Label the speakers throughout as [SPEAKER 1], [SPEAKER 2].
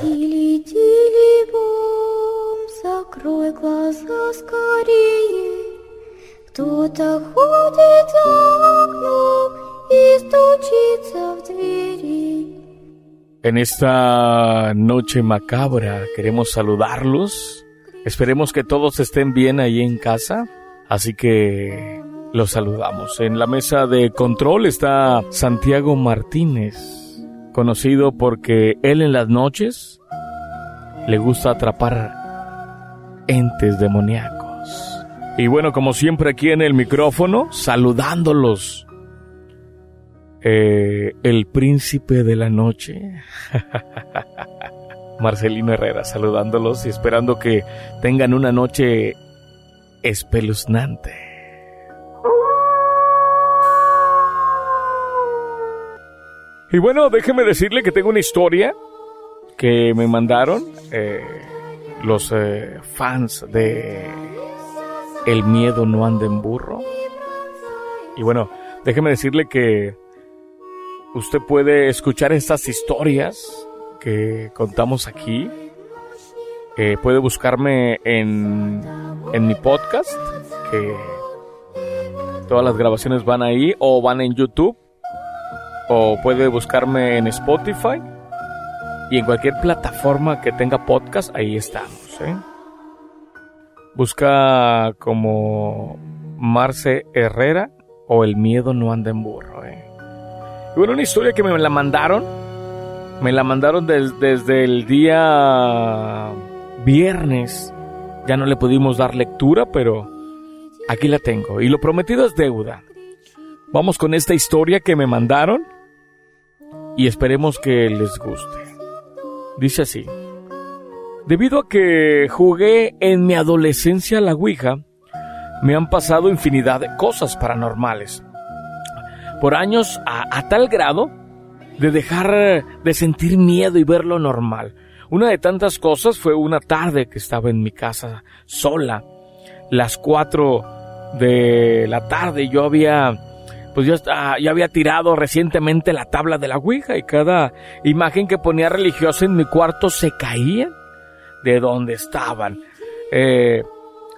[SPEAKER 1] Тили, тили, бом, закрой глаза скорее. Кто-то ходит за окном и стучится в двери.
[SPEAKER 2] En esta noche macabra queremos saludarlos. Esperemos que todos estén bien ahí en casa. Así que los saludamos. En la mesa de control está Santiago Martínez, conocido porque él en las noches le gusta atrapar entes demoníacos. Y bueno, como siempre aquí en el micrófono, saludándolos. Eh, el príncipe de la noche. Marcelino Herrera, saludándolos y esperando que tengan una noche espeluznante. Y bueno, déjeme decirle que tengo una historia que me mandaron eh, los eh, fans de El miedo no anda en burro. Y bueno, déjeme decirle que usted puede escuchar estas historias que contamos aquí. Eh, puede buscarme en, en mi podcast, que todas las grabaciones van ahí o van en YouTube o puede buscarme en Spotify y en cualquier plataforma que tenga podcast, ahí estamos. Busca como Marce Herrera o El miedo no anda en burro. ¿eh? Y bueno, una historia que me la mandaron, me la mandaron desde el día viernes. Ya no le pudimos dar lectura, pero aquí la tengo. Y lo prometido es deuda. Vamos con esta historia que me mandaron y esperemos que les guste. Dice así. Debido a que jugué en mi adolescencia a la Ouija, me han pasado infinidad de cosas paranormales. Por años a, a, tal grado de dejar de sentir miedo y verlo normal. Una de tantas cosas fue una tarde que estaba en mi casa sola. Las cuatro de la tarde yo había pues yo, yo, había tirado recientemente la tabla de la Ouija y cada imagen que ponía religiosa en mi cuarto se caía de donde estaban. Eh,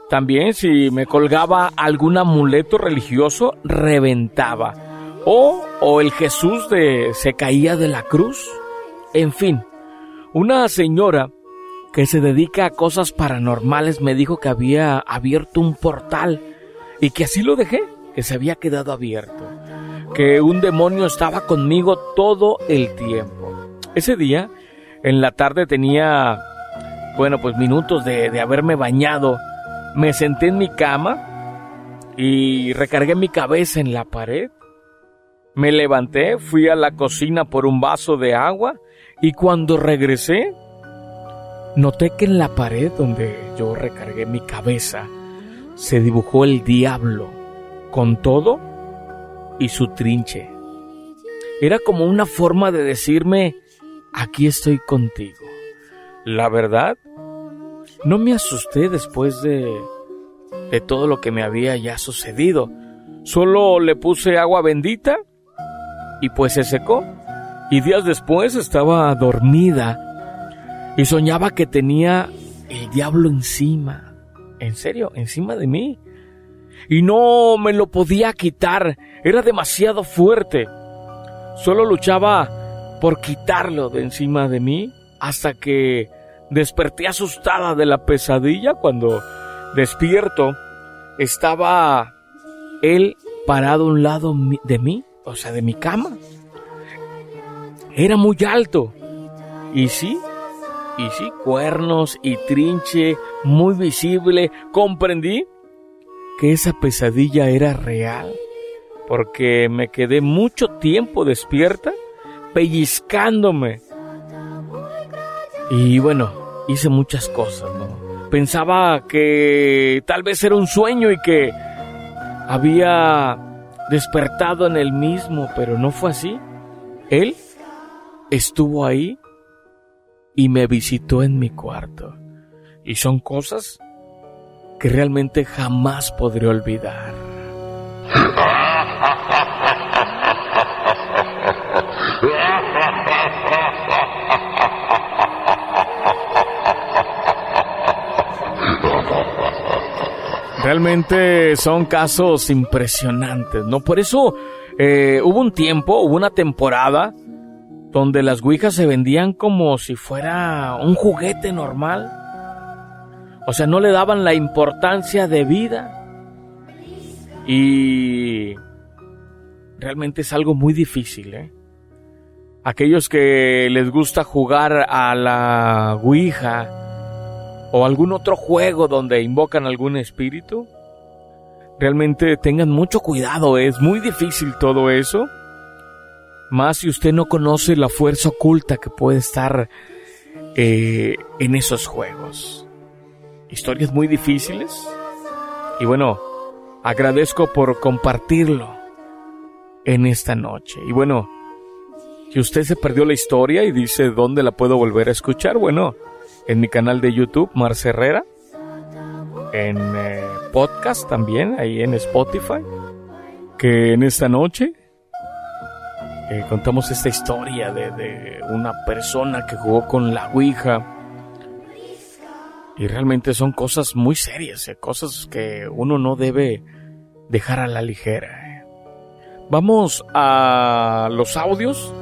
[SPEAKER 2] también si me colgaba algún amuleto religioso, reventaba. O, o el Jesús de, se caía de la cruz. En fin, una señora que se dedica a cosas paranormales me dijo que había abierto un portal y que así lo dejé que se había quedado abierto, que un demonio estaba conmigo todo el tiempo. Ese día, en la tarde tenía, bueno, pues minutos de, de haberme bañado, me senté en mi cama y recargué mi cabeza en la pared. Me levanté, fui a la cocina por un vaso de agua y cuando regresé, noté que en la pared donde yo recargué mi cabeza se dibujó el diablo con todo y su trinche. Era como una forma de decirme, aquí estoy contigo. La verdad, no me asusté después de, de todo lo que me había ya sucedido. Solo le puse agua bendita y pues se secó. Y días después estaba dormida y soñaba que tenía el diablo encima. En serio, encima de mí y no me lo podía quitar, era demasiado fuerte. Solo luchaba por quitarlo de encima de mí hasta que desperté asustada de la pesadilla cuando despierto estaba él parado a un lado de mí, o sea, de mi cama. Era muy alto. Y sí, y sí, cuernos y trinche muy visible. Comprendí que esa pesadilla era real, porque me quedé mucho tiempo despierta, pellizcándome. Y bueno, hice muchas cosas, ¿no? Pensaba que tal vez era un sueño y que había despertado en el mismo, pero no fue así. Él estuvo ahí y me visitó en mi cuarto. Y son cosas que realmente jamás podré olvidar. Realmente son casos impresionantes, ¿no? Por eso eh, hubo un tiempo, hubo una temporada donde las Ouijas se vendían como si fuera un juguete normal. O sea, no le daban la importancia de vida. Y realmente es algo muy difícil, ¿eh? Aquellos que les gusta jugar a la Ouija o algún otro juego donde invocan algún espíritu, realmente tengan mucho cuidado, es muy difícil todo eso. Más si usted no conoce la fuerza oculta que puede estar eh, en esos juegos. Historias muy difíciles. Y bueno, agradezco por compartirlo en esta noche. Y bueno, si usted se perdió la historia y dice dónde la puedo volver a escuchar, bueno, en mi canal de YouTube, Marce Herrera, en eh, podcast también, ahí en Spotify, que en esta noche eh, contamos esta historia de, de, una persona que jugó con la Ouija. Y realmente son cosas muy serias, eh, cosas que uno no debe dejar a la ligera. Vamos a los audios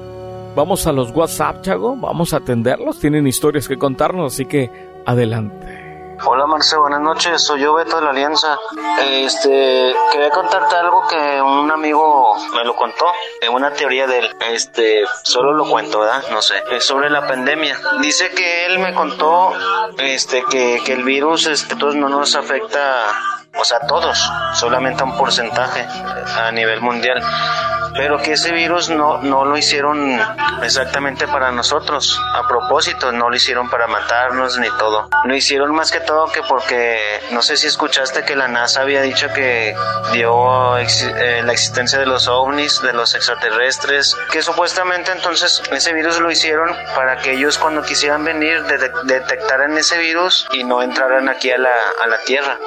[SPEAKER 2] Vamos a los WhatsApp, Chago. Vamos a atenderlos. Tienen historias que contarnos, así que adelante.
[SPEAKER 3] Hola Marce, buenas noches. Soy yo Beto de la Alianza. Este, quería contarte algo que un amigo me lo contó, una teoría de él. Este, solo lo cuento, ¿verdad? No sé. Es sobre la pandemia. Dice que él me contó, este, que, que el virus, este, no nos afecta o sea, todos, solamente a un porcentaje a nivel mundial pero que ese virus no, no lo hicieron exactamente para nosotros, a propósito, no lo hicieron para matarnos ni todo. Lo hicieron más que todo que porque, no sé si escuchaste que la NASA había dicho que dio eh, la existencia de los ovnis, de los extraterrestres, que supuestamente entonces ese virus lo hicieron para que ellos cuando quisieran venir detectaran ese virus y no entraran aquí a la, a la Tierra.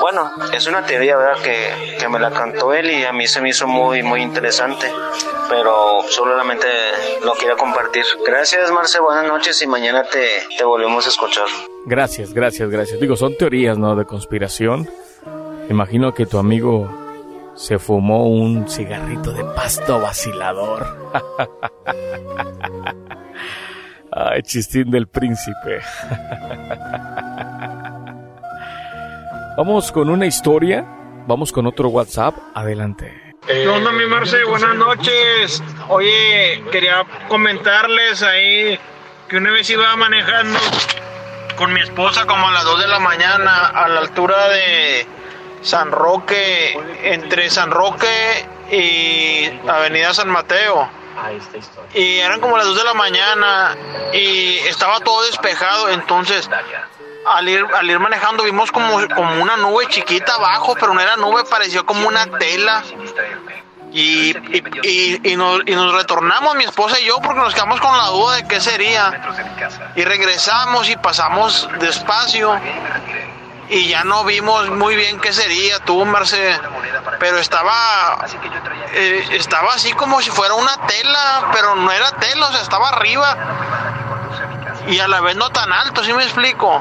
[SPEAKER 3] Bueno, es una teoría, ¿verdad? Que, que, me la cantó él y a mí se me hizo muy, muy interesante. Pero solamente lo quería compartir. Gracias, Marce. Buenas noches y mañana te, te volvemos a escuchar.
[SPEAKER 2] Gracias, gracias, gracias. Digo, son teorías, ¿no? De conspiración. Imagino que tu amigo se fumó un cigarrito de pasto vacilador. Ay, chistín del príncipe. Vamos con una historia, vamos con otro WhatsApp, adelante.
[SPEAKER 4] ¿Qué onda, mi Marce? Buenas noches. Oye, quería comentarles ahí que una vez iba manejando con mi esposa como a las 2 de la mañana a la altura de San Roque, entre San Roque y Avenida San Mateo. Y eran como las 2 de la mañana y estaba todo despejado, entonces al ir, al ir manejando vimos como, como una nube chiquita abajo, pero no era nube, pareció como una tela. Y, y, y, nos, y nos retornamos, mi esposa y yo, porque nos quedamos con la duda de qué sería. Y regresamos y pasamos despacio. Y ya no vimos muy bien qué sería, tú, Marce. Pero estaba. Eh, estaba así como si fuera una tela, pero no era tela, o sea, estaba arriba y a la vez no tan alto, ¿sí me explico?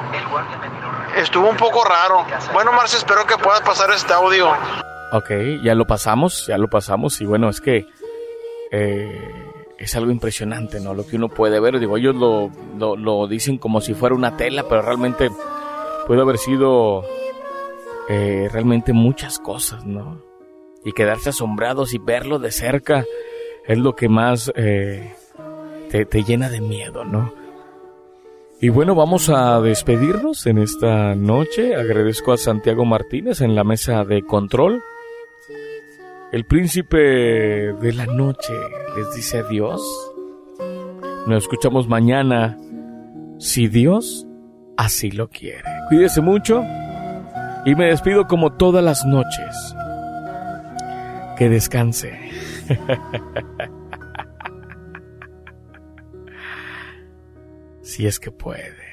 [SPEAKER 4] Estuvo un poco raro. Bueno, Marce, espero que puedas pasar este audio.
[SPEAKER 2] Ok, ya lo pasamos, ya lo pasamos y bueno, es que eh, es algo impresionante, ¿no? Lo que uno puede ver, digo, ellos lo, lo, dicen como si fuera una tela, pero realmente puede haber sido eh, realmente muchas cosas, ¿no? Y quedarse asombrados y verlo de cerca es lo que más eh, te, te llena de miedo, ¿no? Y bueno, vamos a despedirnos en esta noche. Agradezco a Santiago Martínez en la mesa de control. El príncipe de la noche les dice adiós. Nos escuchamos mañana, si Dios así lo quiere. Cuídese mucho y me despido como todas las noches. Que descanse. si es que puede.